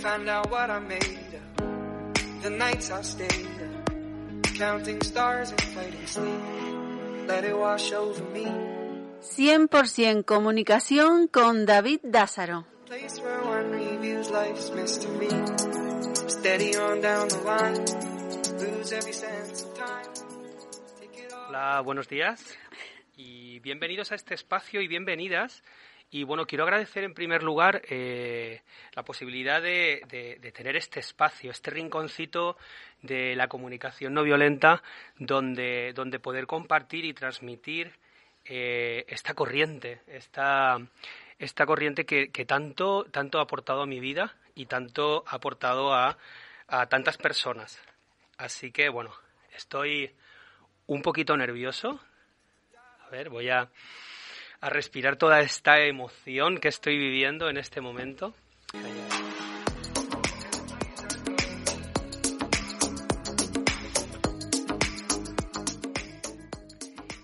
find out what I made of. The nights I stayed up, counting stars and fighting sleep. Let it wash over me. 100% comunicación con David Dázaro. Place where one reviews life's mystery. Steady on down the line, lose every sense of time. Hola, buenos días y bienvenidos a este espacio y bienvenidas. Y bueno, quiero agradecer en primer lugar eh, la posibilidad de, tener este espacio, este rinconcito de la comunicación no violenta, donde, donde poder compartir y transmitir eh, esta corriente, esta, esta corriente que, que tanto, tanto ha aportado a mi vida y tanto ha aportado a, a tantas personas. Así que bueno, estoy un poquito nervioso. A ver, voy a, a respirar toda esta emoción que estoy viviendo en este momento.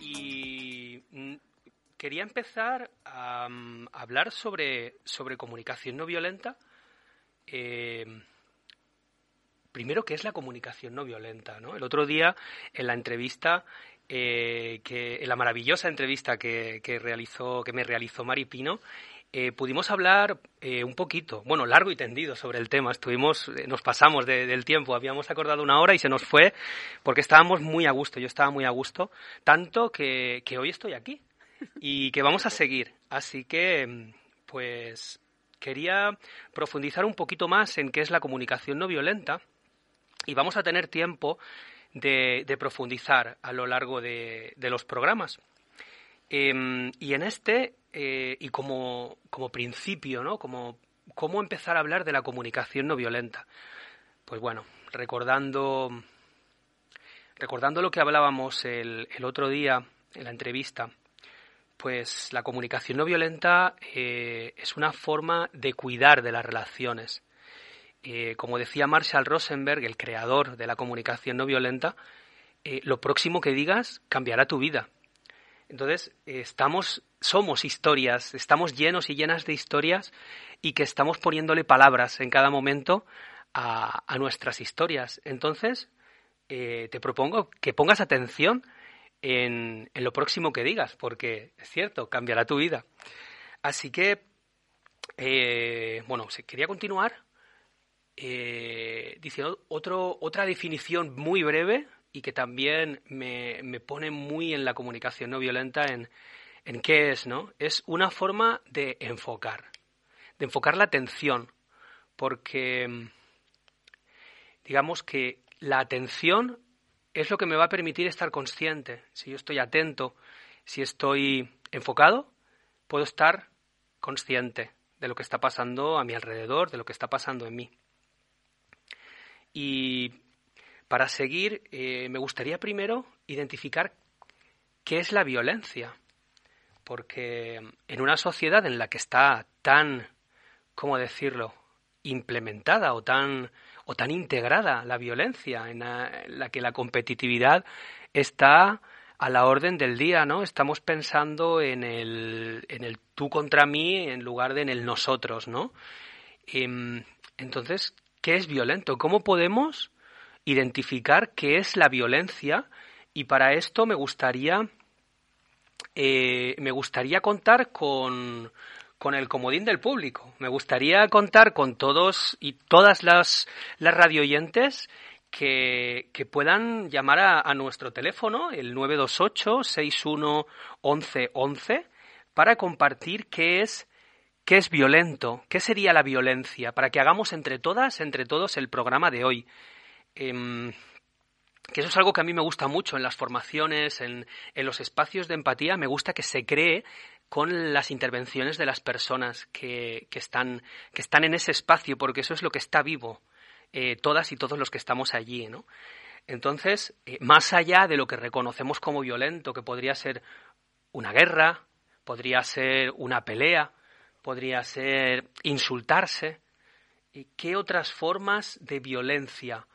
Y mm, quería empezar a, mm, hablar sobre, sobre comunicación no violenta. Eh, primero, ¿qué es la comunicación no violenta? ¿no? El otro día, en la entrevista, eh, que, en la maravillosa entrevista que, que realizó, que me realizó Mari Pino, eh, pudimos hablar eh, un poquito, bueno, largo y tendido sobre el tema. Estuvimos, nos pasamos de- del tiempo, habíamos acordado una hora y se nos fue porque estábamos muy a gusto. Yo estaba muy a gusto, tanto que, que hoy estoy aquí y que vamos a seguir. Así que, pues, quería profundizar un poquito más en qué es la comunicación no violenta y vamos a tener tiempo de, profundizar a lo largo de, los programas. Em, y en este, eh, y como, como principio, ¿no? Como cómo empezar a hablar de la comunicación no violenta. Pues bueno, recordando, recordando lo que hablábamos el, el otro día en la entrevista, pues la comunicación no violenta eh, es una forma de cuidar de las relaciones. Eh, como decía Marshall Rosenberg, el creador de la comunicación no violenta, eh, lo próximo que digas cambiará tu vida. Entonces, eh, estamos, somos historias, estamos llenos y llenas de historias y que estamos poniéndole palabras en cada momento a, nuestras historias. Entonces, te propongo que pongas atención en, en lo próximo que digas, porque es cierto, cambiará tu vida. Así que, bueno, quería continuar eh, diciendo otro, otra definición muy breve y que también me, me pone muy en la comunicación no violenta en, en qué es, ¿no? Es una forma de enfocar, de enfocar la atención, porque digamos que la atención es lo que me va a permitir estar consciente. Si yo estoy atento, si estoy enfocado, puedo estar consciente de lo que está pasando a mi alrededor, de lo que está pasando en mí. Y para seguir, eh, me gustaría primero identificar qué es la violencia. Porque en una sociedad en la que está tan, ¿cómo decirlo?, implementada o tan, o tan integrada la violencia, en la, en la que la competitividad está a la orden del día, ¿no? Estamos pensando en el, en el tú contra mí en lugar de en el nosotros, ¿no? Em, entonces, ¿qué es violento? ¿Cómo podemos identificar qué es la violencia? Y para esto me gustaría, eh, me gustaría contar con, con el comodín del público. Me gustaría contar con todos y todas las, las radioyentes que, que puedan llamar a, a nuestro teléfono, el 928-611111, para compartir qué es ¿Qué es violento? ¿Qué sería la violencia? Para que hagamos entre todas, entre todos, el programa de hoy. Em, que eso es algo que a mí me gusta mucho en las formaciones, en, en los espacios de empatía, me gusta que se cree con las intervenciones de las personas que, que están, que están en ese espacio, porque eso es lo que está vivo, eh, todas y todos los que estamos allí, ¿no? Entonces, eh, más allá de lo que reconocemos como violento, que podría ser una guerra, podría ser una pelea, podría ser insultarse. ¿Y qué otras formas de violencia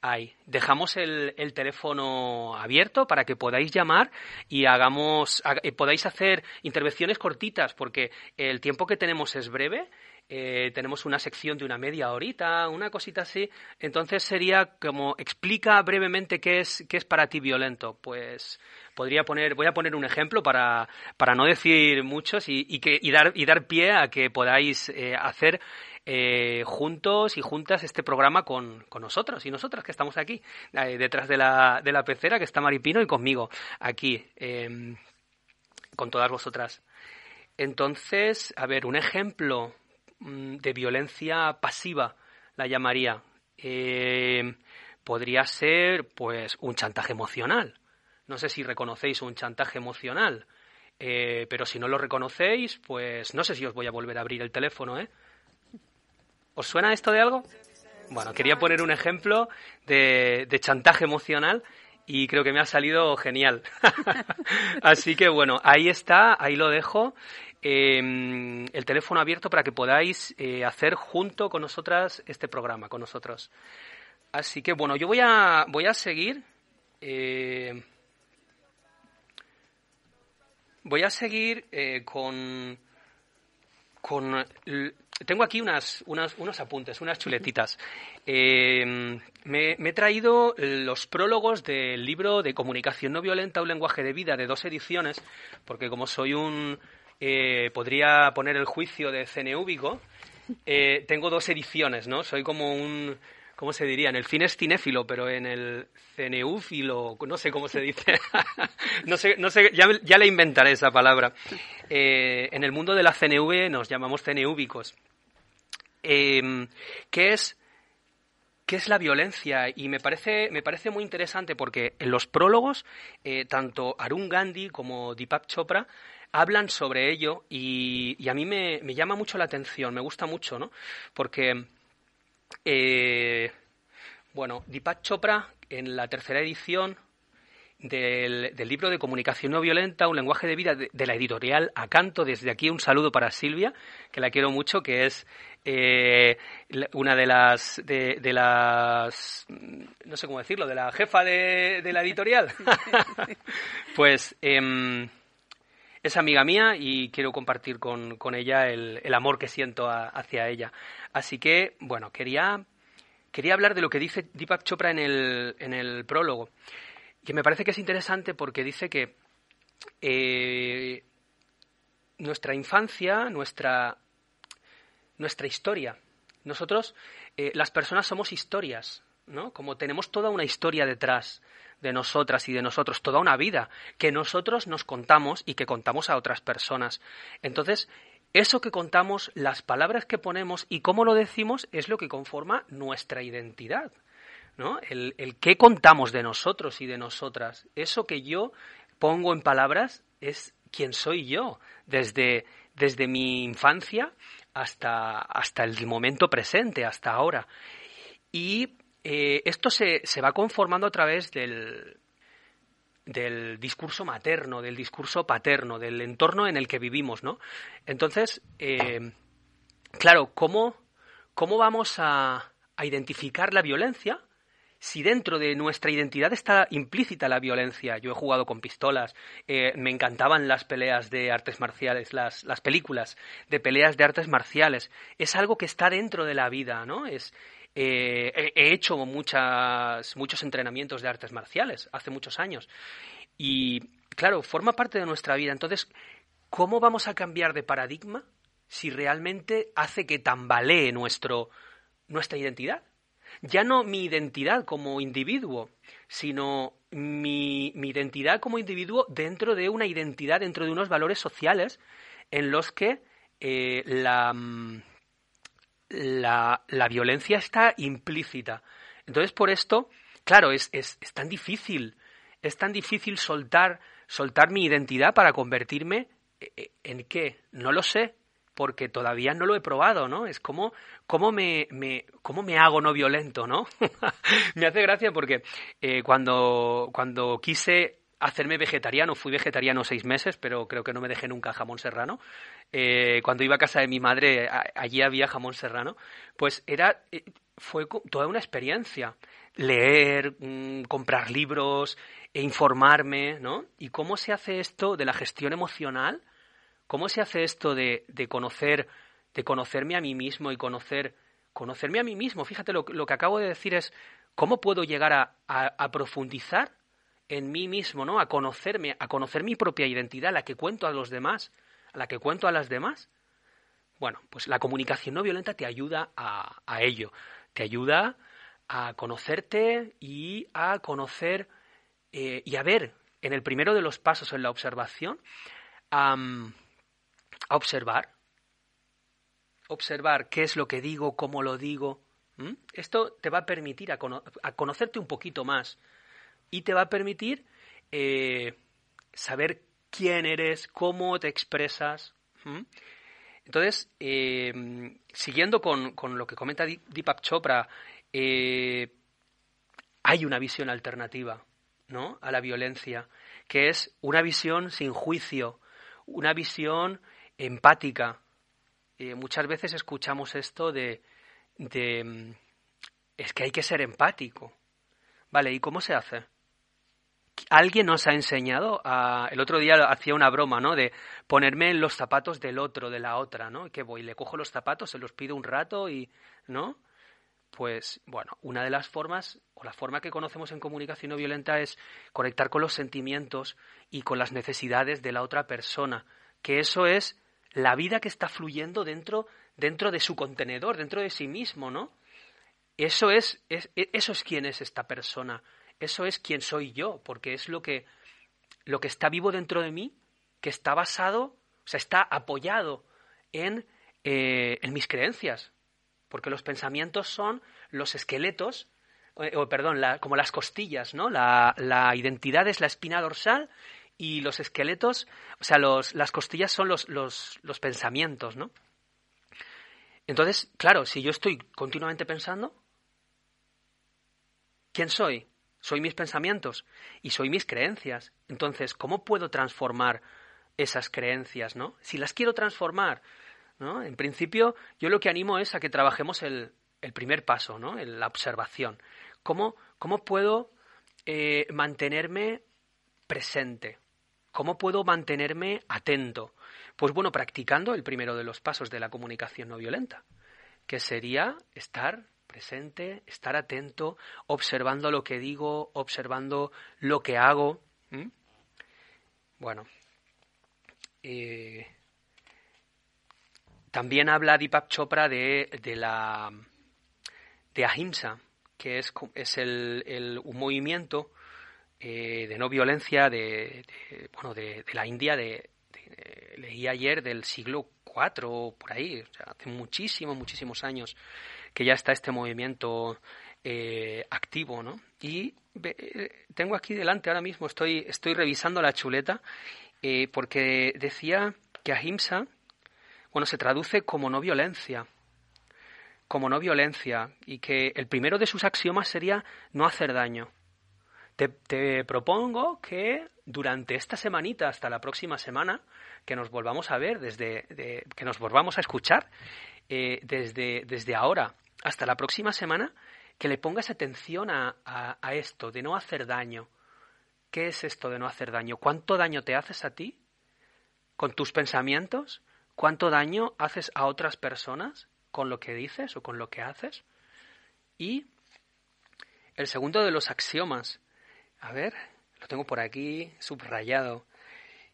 hay? Dejamos el, el teléfono abierto para que podáis llamar y hagamos, ha- eh, podáis hacer intervenciones cortitas, porque el tiempo que tenemos es breve eh, tenemos una sección de una media horita, una cosita así. Entonces sería como explica brevemente qué es qué es para ti violento. Pues podría poner, voy a poner un ejemplo para, para no decir muchos y, que y dar y dar pie a que podáis eh, hacer eh, juntos y juntas este programa con, con, nosotros y nosotras que estamos aquí detrás de la, de la pecera que está Maripino y conmigo aquí em, con todas vosotras. Entonces, a ver, un ejemplo de violencia pasiva, la llamaría. Eh, podría ser, pues, un chantaje emocional. No sé si reconocéis un chantaje emocional, eh, pero si no lo reconocéis, pues no sé si os voy a volver a abrir el teléfono, ¿eh? ¿Os suena esto de algo? Bueno, quería poner un ejemplo de, de chantaje emocional y creo que me ha salido genial. Así que bueno, ahí está, ahí lo dejo eh, el teléfono abierto para que podáis eh, hacer junto con nosotras este programa, con nosotros. Así que bueno, yo voy a, voy a seguir. Eh, voy a seguir eh, con, con tengo aquí unas, unas, unos apuntes, unas chuletitas. me, me, he traído los prólogos del libro de Comunicación no violenta, un lenguaje de vida, de dos ediciones, porque como soy un, eh, podría poner el juicio de CNU eh, tengo dos ediciones, ¿no? Soy como un, ¿cómo se diría? En el cine es cinéfilo, pero en el CNU-filo, no sé cómo se dice. no sé, no sé, ya, ya, le inventaré esa palabra. Eh, en el mundo de la CNV nos llamamos CNUbicos. Eh, ¿Qué es qué es la violencia y me parece me parece muy interesante porque en los prólogos tanto Arun Gandhi como Deepak Chopra hablan sobre ello y, a mí me, llama mucho la atención, me gusta mucho, ¿no? Porque, eh, bueno, Deepak Chopra, en la tercera edición del, libro de Comunicación no violenta, un lenguaje de vida de, la editorial Acanto, desde aquí un saludo para Silvia, que la quiero mucho, que es eh, una de las, de, las, no sé cómo decirlo, de la jefa de, la editorial. pues... Em, es amiga mía y quiero compartir con, ella el, amor que siento hacia ella. Así que, bueno, quería, quería hablar de lo que dice Deepak Chopra en el, en el prólogo, que me parece que es interesante porque dice que eh, nuestra infancia, nuestra, nuestra historia, nosotros, eh, las personas somos historias, ¿no? Como tenemos toda una historia detrás de nosotras y de nosotros, toda una vida que nosotros nos contamos y que contamos a otras personas. Entonces, eso que contamos, las palabras que ponemos y cómo lo decimos es lo que conforma nuestra identidad. ¿no? El, el qué contamos de nosotros y de nosotras. Eso que yo pongo en palabras es quién soy yo, desde, desde mi infancia hasta, hasta el momento presente, hasta ahora. Y eh, esto se, se, va conformando a través del, del discurso materno, del discurso paterno, del entorno en el que vivimos, ¿no? Entonces, eh, claro, ¿cómo, ¿cómo vamos a, a, identificar la violencia si dentro de nuestra identidad está implícita la violencia? Yo he jugado con pistolas, eh, me encantaban las peleas de artes marciales, las, las películas de peleas de artes marciales. Es algo que está dentro de la vida, ¿no? Es, eh, he hecho muchas, muchos entrenamientos de artes marciales hace muchos años. Y claro, forma parte de nuestra vida. Entonces, ¿cómo vamos a cambiar de paradigma si realmente hace que tambalee nuestra identidad? Ya no mi identidad como individuo, sino mi, mi, identidad como individuo dentro de una identidad, dentro de unos valores sociales en los que eh, la, mm, la, la violencia está implícita. Entonces, por esto, claro, es, es, es, tan difícil, es tan difícil soltar, soltar mi identidad para convertirme e, e, en qué, no lo sé, porque todavía no lo he probado, ¿no? Es como, ¿cómo me, me, cómo me hago no violento, ¿no? me hace gracia porque eh, cuando, cuando quise hacerme vegetariano. Fui vegetariano seis meses, pero creo que no me dejé nunca jamón serrano. Eh, cuando iba a casa de mi madre, allí había jamón serrano. Pues era, eh, fue toda una experiencia. Leer, mm, comprar libros, e informarme, ¿no? ¿Y cómo se hace esto de la gestión emocional? ¿Cómo se hace esto de, de conocer de conocerme a mí mismo y conocer, conocerme a mí mismo. Fíjate, lo, lo que acabo de decir es cómo puedo llegar a, a, profundizar en mí mismo, ¿no? A conocerme, a conocer mi propia identidad, la que cuento a los demás, a la que cuento a las demás. Bueno, pues la comunicación no violenta te ayuda a, ello, te ayuda a conocerte y a conocer eh, y a ver en el primero de los pasos en la observación, a observar, observar qué es lo que digo, cómo lo digo. Esto te va a permitir a, conocerte un poquito más y te va a permitir eh, saber quién eres, cómo te expresas. Entonces, eh, siguiendo con, con, lo que comenta Deepak Chopra, eh, hay una visión alternativa ¿no? a la violencia, que es una visión sin juicio, una visión empática. Muchas veces escuchamos esto de, de, es que hay que ser empático. Vale, ¿y cómo se hace? Alguien nos ha enseñado, a, el otro día hacía una broma, ¿no? De ponerme en los zapatos del otro, de la otra, ¿no? Que voy, le cojo los zapatos, se los pido un rato y, ¿no? Pues bueno, una de las formas o la forma que conocemos en comunicación no violenta es conectar con los sentimientos y con las necesidades de la otra persona, que eso es la vida que está fluyendo dentro dentro de su contenedor, dentro de sí mismo, ¿no? Eso es, es eso es quién es esta persona, eso es quién soy yo, porque es lo que lo que está vivo dentro de mí, que está basado, o sea, está apoyado en, eh, en mis creencias, porque los pensamientos son los esqueletos, eh, o, perdón, como las costillas, ¿no? La, identidad es la espina dorsal y los esqueletos, o sea, los, las costillas son los, los, los pensamientos, ¿no? Entonces, claro, si yo estoy continuamente pensando, ¿quién soy? Soy mis pensamientos y soy mis creencias. Entonces, ¿cómo puedo transformar esas creencias, no? Si las quiero transformar, ¿no? En principio, yo lo que animo es a que trabajemos el, primer paso, ¿no? la observación. ¿Cómo, cómo puedo eh, mantenerme presente? ¿Cómo puedo mantenerme atento? Pues bueno, practicando el primero de los pasos de la comunicación no violenta, que sería estar presente, estar atento, observando lo que digo, observando lo que hago. Bueno, eh, también habla Deepak Chopra de, de la de Ahimsa, que es, es el, un movimiento eh, de no violencia de, bueno, de, la India, de, leí ayer del siglo IV por ahí, hace muchísimos, muchísimos años que ya está este movimiento eh, activo, ¿no? Y eh, tengo aquí delante ahora mismo, estoy, estoy revisando la chuleta, porque decía que Ahimsa bueno, se traduce como no violencia, como no violencia, y que el primero de sus axiomas sería no hacer daño. Te, propongo que durante esta semanita hasta la próxima semana, que nos volvamos a ver, desde que nos volvamos a escuchar, eh, desde, desde ahora hasta la próxima semana, que le pongas atención a, a esto, de no hacer daño. ¿Qué es esto de no hacer daño? ¿Cuánto daño te haces a ti con tus pensamientos? cuánto daño haces a otras personas con lo que dices o con lo que haces. Y el segundo de los axiomas, a ver, lo tengo por aquí subrayado,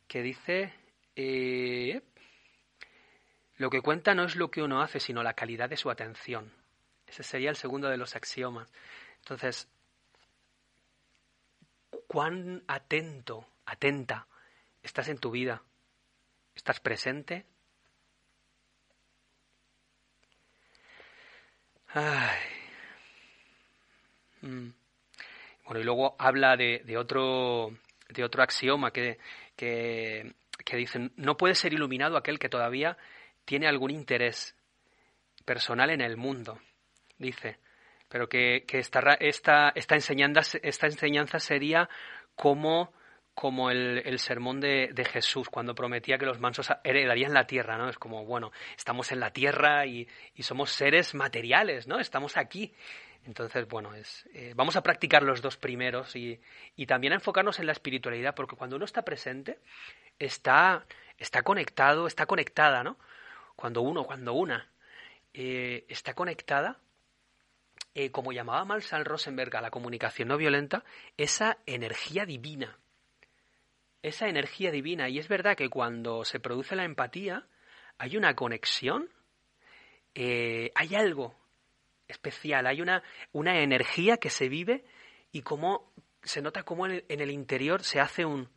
que dice, eh, lo que cuenta no es lo que uno hace, sino la calidad de su atención. Ese sería el segundo de los axiomas. Entonces, ¿cuán atento, atenta estás en tu vida? ¿Estás presente? Ay. Mm. Bueno, y luego habla de, otro, de otro axioma que, que dice, no puede ser iluminado aquel que todavía tiene algún interés personal en el mundo, dice, pero que, que esta, esta, esta, enseñanza, esta enseñanza sería como como el, el sermón de, de, Jesús, cuando prometía que los mansos heredarían la tierra, ¿no? Es como, bueno, estamos en la tierra y, y somos seres materiales, ¿no? Estamos aquí. Entonces, bueno, es, eh, vamos a practicar los dos primeros y, y, también a enfocarnos en la espiritualidad, porque cuando uno está presente, está, está conectado, está conectada, ¿no? Cuando uno, cuando una eh, está conectada, eh, como llamaba Malsal Rosenberg a la comunicación no violenta, esa energía divina. Esa energía divina. Y es verdad que cuando se produce la empatía, hay una conexión, eh, hay algo especial, hay una, una energía que se vive y como se nota como en el, interior se hace un,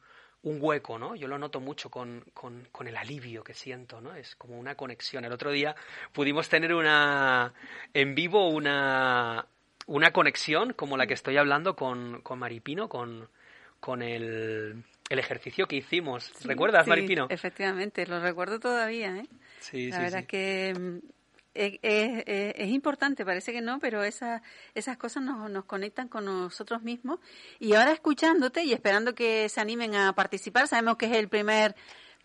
un, hueco, ¿no? Yo lo noto mucho con, con, con, el alivio que siento, ¿no? Es como una conexión. El otro día pudimos tener una en vivo una, una conexión como la que estoy hablando con, con Maripino, con, con el, el ejercicio que hicimos. ¿Recuerdas, Maripino? Efectivamente, lo recuerdo todavía, ¿eh? Sí, la verdad que es, importante, parece que no, pero esas esas cosas nos, nos conectan con nosotros mismos. Y ahora escuchándote y esperando que se animen a participar, sabemos que es el primer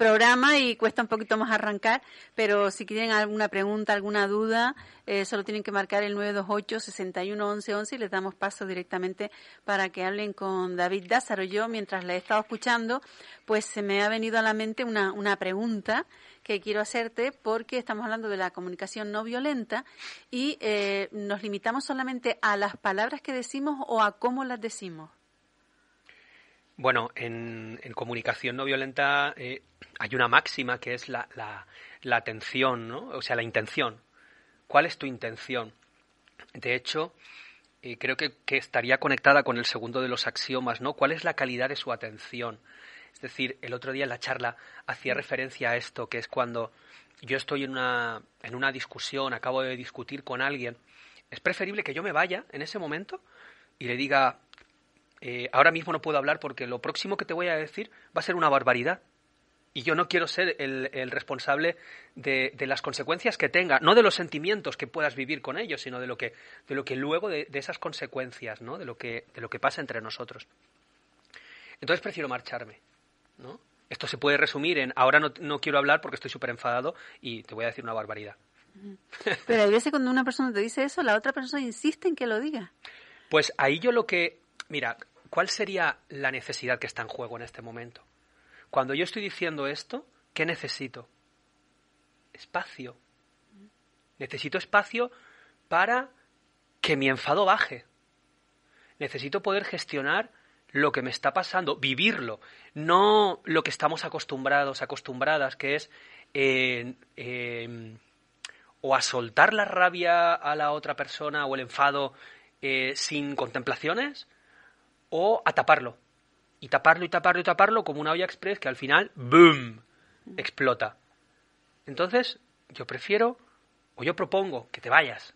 programa y cuesta un poquito más arrancar, pero si tienen alguna pregunta, alguna duda, eh, solo tienen que marcar el 928 61 11 11 y les damos paso directamente para que hablen con David Dázaro. Yo, mientras le he estado escuchando, pues se me ha venido a la mente una, una pregunta que quiero hacerte porque estamos hablando de la comunicación no violenta y eh, nos limitamos solamente a las palabras que decimos o a cómo las decimos. Bueno, en, comunicación no violenta eh, hay una máxima que es la, la, atención, ¿no? O sea, la intención. ¿Cuál es tu intención? De hecho, eh, creo que, que, estaría conectada con el segundo de los axiomas, ¿no? ¿Cuál es la calidad de su atención? Es decir, el otro día en la charla hacía referencia a esto, que es cuando yo estoy en una, en una discusión, acabo de discutir con alguien, es preferible que yo me vaya en ese momento y le diga, eh, ahora mismo no puedo hablar porque lo próximo que te voy a decir va a ser una barbaridad. Y yo no quiero ser el, responsable de, las consecuencias que tenga, no de los sentimientos que puedas vivir con ellos, sino de lo que, de lo que luego de, de esas consecuencias, ¿no? de, lo que, de lo que pasa entre nosotros. Entonces prefiero marcharme. ¿no? Esto se puede resumir en ahora no, no quiero hablar porque estoy súper enfadado y te voy a decir una barbaridad. Pero hay veces cuando una persona te dice eso, la otra persona insiste en que lo diga. Pues ahí yo lo que... Mira, ¿cuál sería la necesidad que está en juego en este momento? Cuando yo estoy diciendo esto, ¿qué necesito? Espacio. Necesito espacio para que mi enfado baje. Necesito poder gestionar lo que me está pasando, vivirlo, no lo que estamos acostumbrados, acostumbradas, que es o a soltar la rabia a la otra persona o el enfado eh, sin contemplaciones, o a taparlo. Y taparlo y taparlo y taparlo como una olla express que al final, ¡boom!, explota. Entonces, yo prefiero, o yo propongo que te vayas,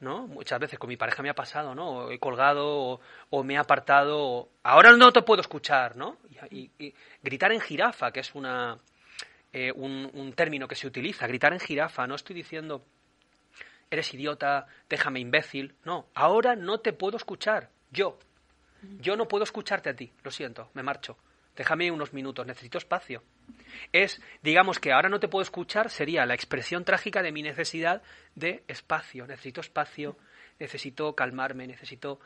¿no? Muchas veces con mi pareja me ha pasado, ¿no? he colgado o, me he apartado, ahora no te puedo escuchar, ¿no? Y, gritar en jirafa, que es una, eh, un, término que se utiliza, gritar en jirafa, no estoy diciendo, eres idiota, déjame imbécil, no, ahora no te puedo escuchar, yo, yo no puedo escucharte a ti, lo siento, me marcho. Déjame unos minutos, necesito espacio. Es, digamos que ahora no te puedo escuchar, sería la expresión trágica de mi necesidad de espacio. Necesito espacio, necesito calmarme, necesito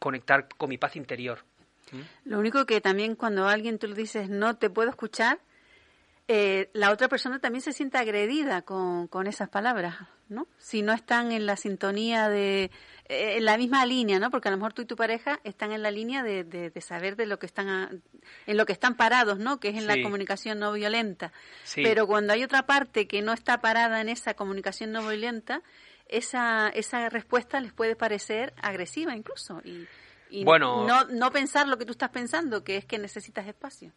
conectar con mi paz interior. ¿Mm? Lo único que también cuando alguien tú le dices no te puedo escuchar, eh, la otra persona también se siente agredida con, con esas palabras, ¿no? Si no están en la sintonía de, eh, en la misma línea, ¿no? Porque a lo mejor tú y tu pareja están en la línea de, de, saber de lo que están, en lo que están parados, ¿no? Que es en la comunicación no violenta. Pero cuando hay otra parte que no está parada en esa comunicación no violenta, esa, esa respuesta les puede parecer agresiva incluso. Y, y no, no pensar lo que tú estás pensando, que es que necesitas espacio.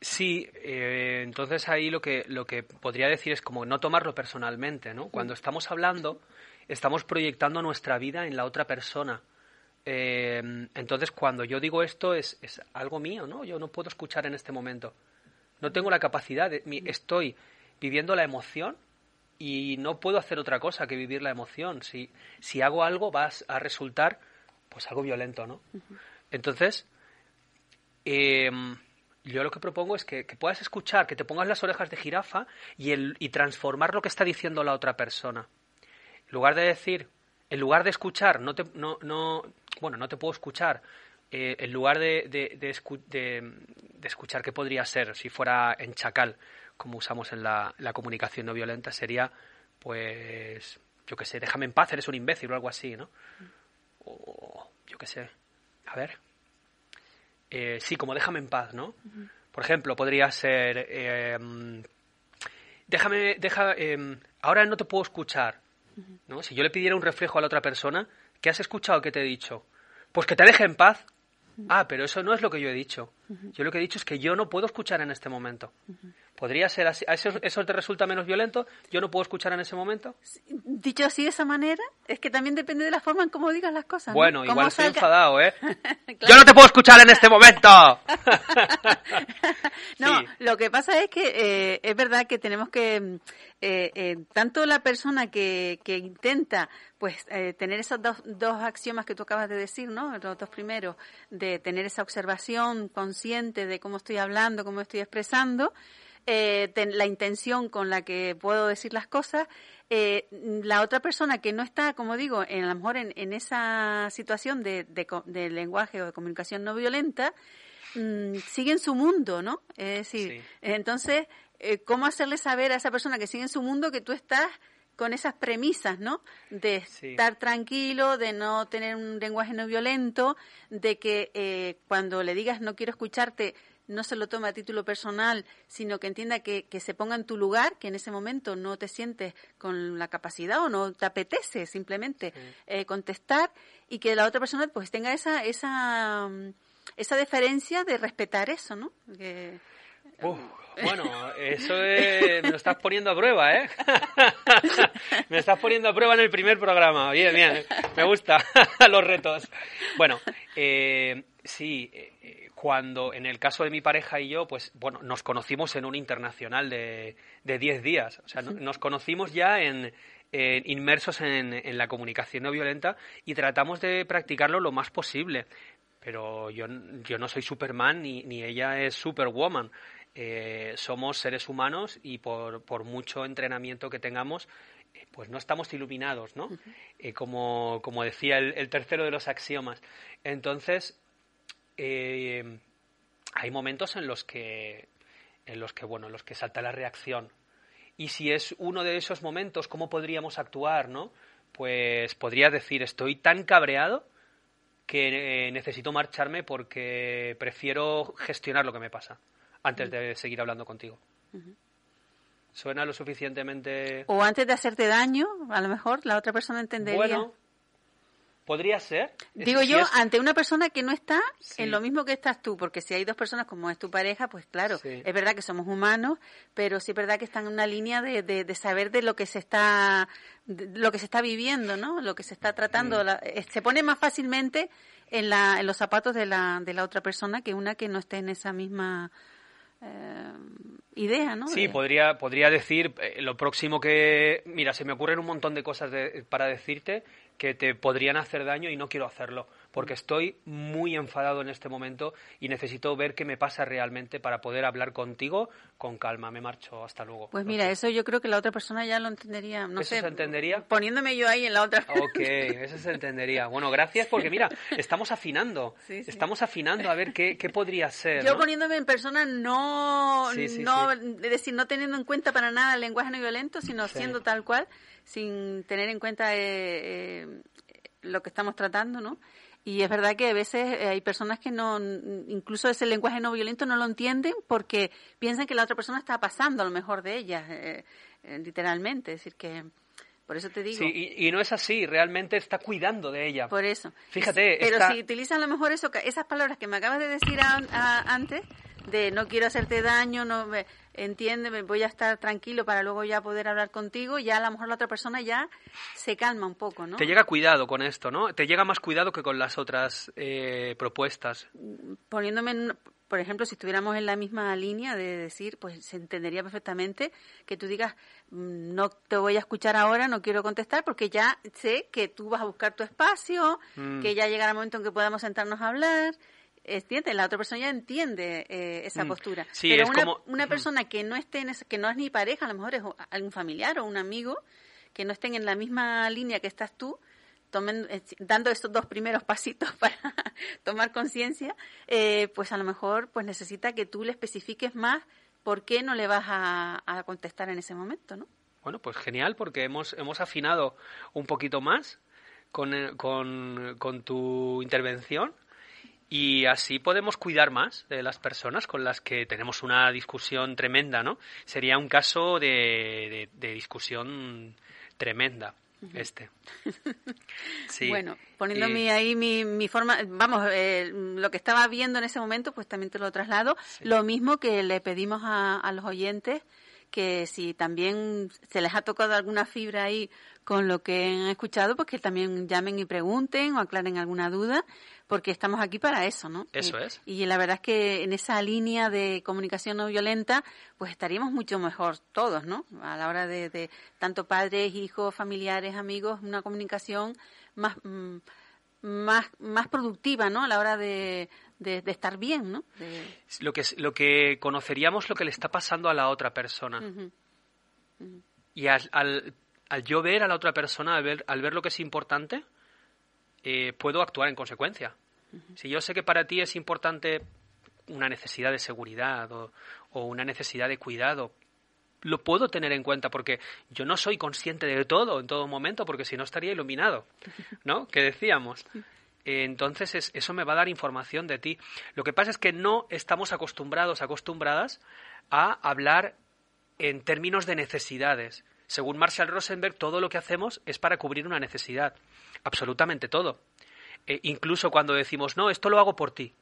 Sí, eh, entonces ahí lo que, lo que podría decir es como no tomarlo personalmente, ¿no? Cuando estamos hablando, estamos proyectando nuestra vida en la otra persona. Eh, entonces, cuando yo digo esto, es, es, algo mío, ¿no? Yo no puedo escuchar en este momento. No tengo la capacidad, de, estoy viviendo la emoción y no puedo hacer otra cosa que vivir la emoción. Si, si hago algo, va a resultar, pues, algo violento, ¿no? Entonces, eh, yo lo que propongo es que, puedas escuchar, que te pongas las orejas de jirafa y, el, y transformar lo que está diciendo la otra persona. En lugar de decir, en lugar de escuchar, no te, no, no, bueno, no te puedo escuchar, eh, en lugar de, de, de, escuchar qué podría ser si fuera en chacal, como usamos en la, la comunicación no violenta, sería, pues, yo qué sé, déjame en paz, eres un imbécil o algo así, ¿no? O, yo qué sé, a ver. Eh, sí, como déjame en paz, ¿no? Por ejemplo, podría ser, eh, déjame, deja, eh, ahora no te puedo escuchar, ¿no? Si yo le pidiera un reflejo a la otra persona, ¿qué has escuchado que te he dicho? Pues que te deje en paz. Ah, pero eso no es lo que yo he dicho. Yo lo que he dicho es que yo no puedo escuchar en este momento. ¿Podría ser así? ¿Eso, ¿Eso te resulta menos violento? ¿Yo no puedo escuchar en ese momento? Dicho así de esa manera, es que también depende de la forma en cómo digas las cosas. Bueno, igual estoy enfadado, ¿eh? ¡Yo no te puedo escuchar en este momento! no, lo que pasa es que eh, es verdad que tenemos que, eh, eh, tanto la persona que, que intenta pues tener esos dos, dos axiomas que tú acabas de decir, ¿no? Los dos primeros, de tener esa observación consciente de cómo estoy hablando, cómo estoy expresando, eh, la intención con la que puedo decir las cosas, eh, la otra persona que no está, como digo, en, a lo mejor en, esa situación de, lenguaje o de comunicación no violenta, mm, sigue en su mundo, ¿no? Es decir, entonces, eh, ¿cómo hacerle saber a esa persona que sigue en su mundo que tú estás con esas premisas, ¿no? De estar tranquilo, de no tener un lenguaje no violento, de que cuando le digas no quiero escucharte, no se lo tome a título personal, sino que entienda que, se ponga en tu lugar, que en ese momento no te sientes con la capacidad o no te apetece simplemente eh, contestar y que la otra persona pues tenga esa, esa, mm, esa deferencia de respetar eso, ¿no? Bueno, eso me lo estás poniendo a prueba, ¿eh? me estás poniendo a prueba en el primer programa. Bien, bien, me gusta los retos. Bueno, eh, sí, eh, cuando en el caso de mi pareja y yo, pues bueno, nos conocimos en un internacional de 10 días. O sea, nos conocimos ya en, inmersos en, la comunicación no violenta y tratamos de practicarlo lo más posible. Pero yo, yo no soy Superman ni, ni ella es Superwoman. Eh, somos seres humanos y por, por mucho entrenamiento que tengamos, eh, pues no estamos iluminados, ¿no? Eh, como, como decía el, el tercero de los axiomas. Entonces, hay momentos en los que en los que bueno en los que salta la reacción y si es uno de esos momentos cómo podríamos actuar no pues podría decir estoy tan cabreado que necesito marcharme porque prefiero gestionar lo que me pasa antes de seguir hablando contigo suena lo suficientemente o antes de hacerte daño a lo mejor la otra persona entendería ¿Podría ser? Digo yo, ante una persona que no está en lo mismo que estás tú, porque si hay dos personas como es tu pareja, pues claro, es verdad que somos humanos, pero sí es verdad que están en una línea de, de, saber de lo que se está lo que se está viviendo, ¿no? Lo que se está tratando. Eh, se pone más fácilmente en, la, en los zapatos de la, de la otra persona que una que no esté en esa misma eh, idea, ¿no? Sí, podría, podría decir eh, lo próximo que... Mira, se me ocurren un montón de cosas para decirte que te podrían hacer daño y no quiero hacerlo, porque estoy muy enfadado en este momento y necesito ver qué me pasa realmente para poder hablar contigo con calma. Me marcho, hasta luego. Pues mira, eso yo creo que la otra persona ya lo entendería. No ¿Eso se entendería? Poniéndome yo ahí en la otra. Ok, eso se entendería. Bueno, gracias porque mira, estamos afinando. Estamos afinando a ver qué, qué podría ser. Yo poniéndome en persona no, no es decir, no teniendo en cuenta para nada el lenguaje no violento, sino siendo tal cual sin tener en cuenta eh, eh, lo que estamos tratando, ¿no? Y es verdad que a veces eh, hay personas que no, incluso ese lenguaje no violento no lo entienden porque piensan que la otra persona está pasando a lo mejor de ellas, literalmente. Es decir, que por eso te digo. Sí, y, no es así, realmente está cuidando de ella. Por eso. Fíjate. Pero si utilizas a lo mejor eso, esas palabras que me acabas de decir antes, de no quiero hacerte daño, no me, entiéndeme, voy a estar tranquilo para luego ya poder hablar contigo, ya a lo mejor la otra persona ya se calma un poco, ¿no? Te llega cuidado con esto, ¿no? Te llega más cuidado que con las otras eh, propuestas. Poniéndome, en, por ejemplo, si estuviéramos en la misma línea de decir, pues se entendería perfectamente que tú digas, mm, no te voy a escuchar ahora, no quiero contestar, porque ya sé que tú vas a buscar tu espacio, mm. que ya llegará el momento en que podamos sentarnos a hablar entiende, la otra persona ya entiende eh, esa mm. postura. Pero una, una, persona que no esté en que no es ni pareja, a lo mejor es algún familiar o un amigo, que no estén en la misma línea que estás tú, tomen, eh, dando estos dos primeros pasitos para tomar conciencia, eh, pues a lo mejor pues necesita que tú le especifiques más ¿por qué no le vas a, contestar en ese momento, no? Bueno, pues genial, porque hemos, hemos afinado un poquito más con, eh, con, con tu intervención y así podemos cuidar más de las personas con las que tenemos una discusión tremenda, ¿no? Sería un caso de, de discusión tremenda este. Sí. Bueno, poniéndome ahí mi, mi forma, vamos, eh, lo que estaba viendo en ese momento, pues también te lo traslado. Lo mismo que le pedimos a, a los oyentes que si también se les ha tocado alguna fibra ahí con lo que han escuchado, pues que también llamen y pregunten o aclaren alguna duda, porque estamos aquí para eso, ¿no? Eso es. Y la verdad es que en esa línea de comunicación no violenta, pues estaríamos mucho mejor todos, ¿no? A la hora de, tanto padres, hijos, familiares, amigos, una comunicación más, mm, más, más productiva, ¿no? A la hora de, de, estar bien, ¿no? Lo, que, lo que conoceríamos lo que le está pasando a la otra persona. Y al, al, al, yo ver a la otra persona, al ver, al ver lo que es importante, eh, puedo actuar en consecuencia. Si yo sé que para ti es importante una necesidad de seguridad o, una necesidad de cuidado, lo puedo tener en cuenta porque yo no soy consciente de todo en todo momento porque si no estaría iluminado, ¿no? Que decíamos. Entonces eso me va a dar información de ti. Lo que pasa es que no estamos acostumbrados, acostumbradas a hablar en términos de necesidades. Según Marshall Rosenberg, todo lo que hacemos es para cubrir una necesidad absolutamente todo. E incluso cuando decimos, no, esto lo hago por ti.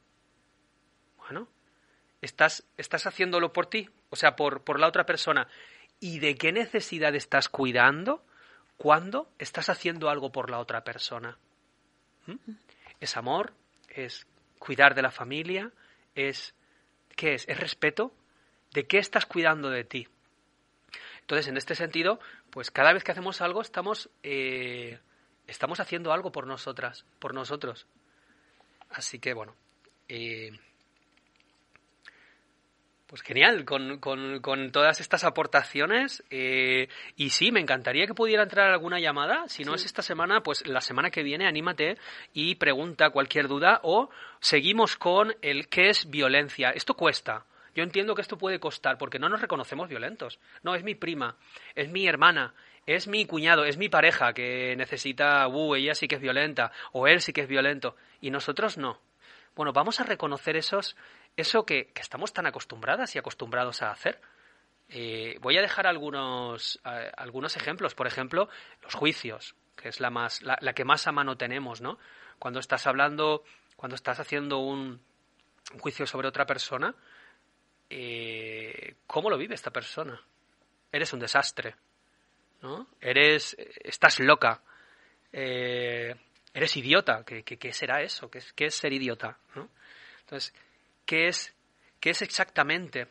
Bueno, estás, estás haciéndolo por ti, o sea, por, por la otra persona. ¿Y de qué necesidad estás cuidando cuando estás haciendo algo por la otra persona? ¿Mm? ¿Es amor? ¿Es cuidar de la familia? ¿Es qué es? ¿Es respeto? ¿De qué estás cuidando de ti? Entonces, en este sentido, pues cada vez que hacemos algo estamos eh, estamos haciendo algo por nosotras, por nosotros. Así que bueno, eh, pues genial, con, con, todas estas aportaciones. Eh, y sí, me encantaría que pudiera entrar alguna llamada. Si no es esta semana, pues la semana que viene, anímate y pregunta cualquier duda. O seguimos con el qué es violencia. Esto cuesta. Yo entiendo que esto puede costar porque no nos reconocemos violentos. No, es mi prima, es mi hermana, es mi cuñado, es mi pareja que necesita, uh, ella sí que es violenta, o él sí que es violento, y nosotros no. Bueno, vamos a reconocer esos, eso que, estamos tan acostumbradas y acostumbrados a hacer. Eh, voy a dejar algunos, algunos ejemplos. Por ejemplo, los juicios, que es la, más, la, que más a mano tenemos, ¿no? Cuando estás hablando, cuando estás haciendo un, juicio sobre otra persona, eh, ¿cómo lo vive esta persona? Eres un desastre. ¿no? Eres, estás loca, eh, eres idiota, ¿Qué, ¿Qué, será eso? ¿Qué ¿Qué es, ser idiota? Entonces, ¿qué es, ¿qué es exactamente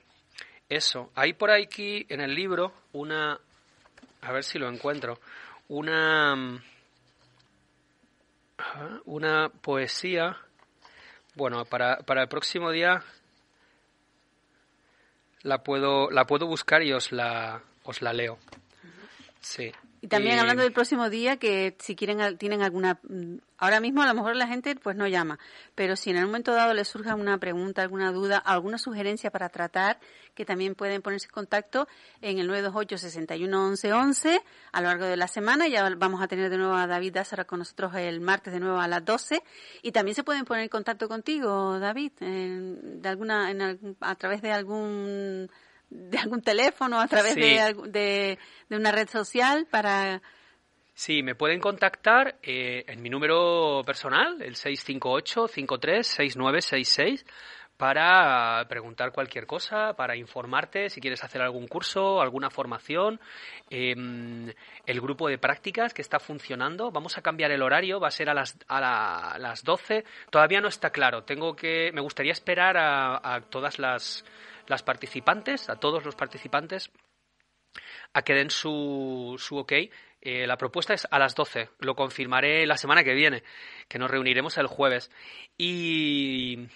eso? Hay por aquí en el libro una, a ver si lo encuentro, una, una poesía, bueno, para, para el próximo día la puedo, la puedo buscar y os la, os la leo. Sí. Y también hablando del próximo día, que si quieren tienen alguna, mm, ahora mismo a lo mejor la gente pues no llama, pero si en el momento dado les surja una pregunta, alguna duda, alguna sugerencia para tratar, que también pueden ponerse en contacto en el 928 61 11 11 a lo largo de la semana. Ya vamos a tener de nuevo a David Dázara con nosotros el martes de nuevo a las 12 y también se pueden poner en contacto contigo, David, de alguna, en, a través de algún de algún teléfono, a través de, de, una red social para... Sí, me pueden contactar eh, en mi número personal, el 658-53-6966, para preguntar cualquier cosa, para informarte si quieres hacer algún curso, alguna formación. Em, el grupo de prácticas que está funcionando, vamos a cambiar el horario, va a ser a las, a, las 12. Todavía no está claro, tengo que, me gustaría esperar a todas las las participantes, a todos los participantes, a que den su, su ok. Eh, la propuesta es a las 12. Lo confirmaré la semana que viene, que nos reuniremos el jueves. Y,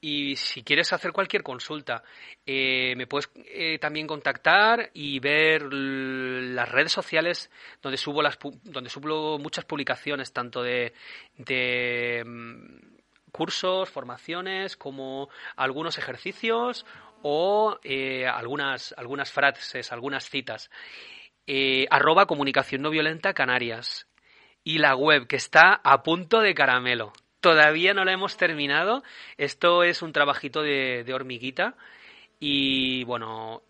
y si quieres hacer cualquier consulta, eh, me puedes eh, también contactar y ver las redes sociales donde subo, las, donde subo muchas publicaciones, tanto de, de mm, cursos, formaciones, como algunos ejercicios o eh, algunas, algunas frases, algunas citas. Eh, arroba comunicación no violenta Canarias. Y la web que está a punto de caramelo. Todavía no la hemos terminado. Esto es un trabajito de, de hormiguita. Y bueno,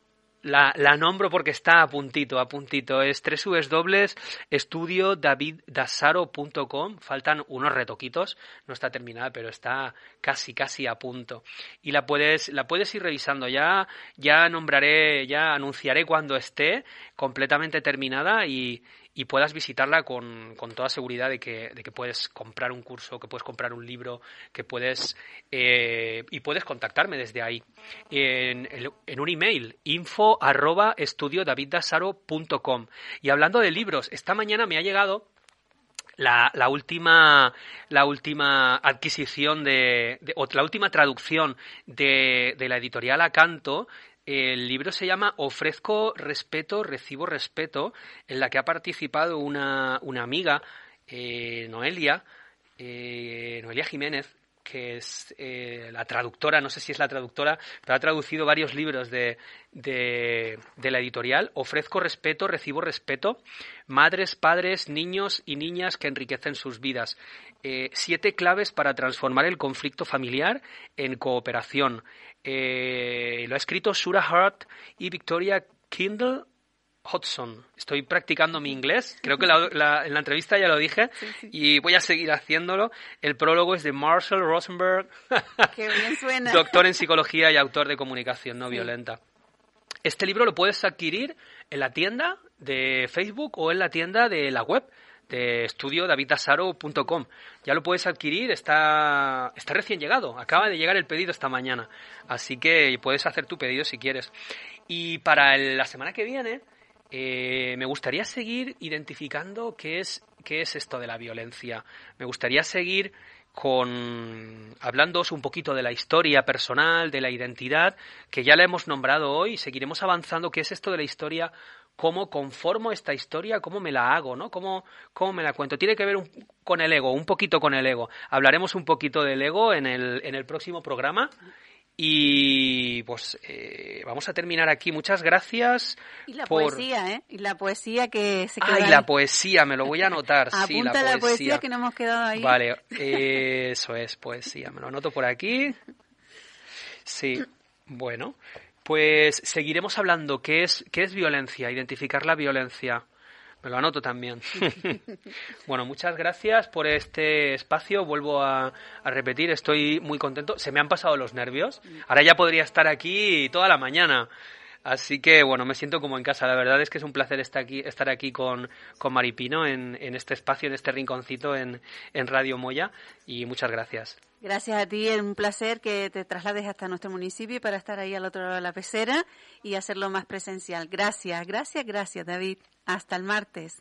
la, la, nombro porque está a puntito, a puntito. Es www.estudiodaviddasaro.com. Faltan unos retoquitos, no está terminada, pero está casi, casi a punto. Y la puedes, la puedes ir revisando. Ya, ya nombraré, ya anunciaré cuando esté completamente terminada y, y puedas visitarla con, con toda seguridad de que, de que, puedes comprar un curso, que puedes comprar un libro, que puedes eh, y puedes contactarme desde ahí. En, en un email info arroba com. Y hablando de libros esta mañana me ha llegado la, la, última la última adquisición de, o la última traducción de, de la editorial Acanto el libro se llama Ofrezco respeto, recibo respeto, en la que ha participado una, una amiga, eh, Noelia, eh, Noelia Jiménez, que es eh, la traductora, no sé si es la traductora, pero ha traducido varios libros de, de, de, la editorial. Ofrezco respeto, recibo respeto. Madres, padres, niños y niñas que enriquecen sus vidas. siete claves para transformar el conflicto familiar en cooperación. Eh, lo ha escrito Sura Hart y Victoria Kindle Hodgson. Estoy practicando mi inglés, creo que en la entrevista ya lo dije. Y voy a seguir haciéndolo. El prólogo es de Marshall Rosenberg, doctor en psicología y autor de comunicación no violenta. Este libro lo puedes adquirir en la tienda de Facebook o en la tienda de la web de estudio davidasaro.com. Ya lo puedes adquirir, está, está recién llegado, acaba de llegar el pedido esta mañana, así que puedes hacer tu pedido si quieres. Y para la semana que viene eh, me gustaría seguir identificando qué es, qué es esto de la violencia. Me gustaría seguir con hablándoos un poquito de la historia personal, de la identidad, que ya la hemos nombrado hoy, seguiremos avanzando qué es esto de la historia cómo conformo esta historia, cómo me la hago, ¿no? Cómo, cómo me la cuento. Tiene que ver con el ego, un poquito con el ego. Hablaremos un poquito del ego en el, en el próximo programa. Y pues eh, vamos a terminar aquí. Muchas gracias. Y la poesía, ¿eh? Y la poesía que se queda. Ay, la poesía, me lo voy a anotar. sí, la poesía. la poesía que no hemos quedado ahí. Vale, eso es poesía. Me lo anoto por aquí. Sí, bueno. Pues seguiremos hablando qué es, qué es violencia, identificar la violencia. Me lo anoto también. bueno, muchas gracias por este espacio. Vuelvo a, a, repetir, estoy muy contento. Se me han pasado los nervios. Ahora ya podría estar aquí toda la mañana. Así que bueno, me siento como en casa. La verdad es que es un placer estar aquí, estar aquí con, con Maripino en, en este espacio, en este rinconcito en, en Radio Moya. Y muchas gracias. Gracias a ti, es un placer que te traslades hasta nuestro municipio para estar ahí al otro lado de la pecera y hacerlo más presencial. Gracias, gracias, gracias, David. Hasta el martes.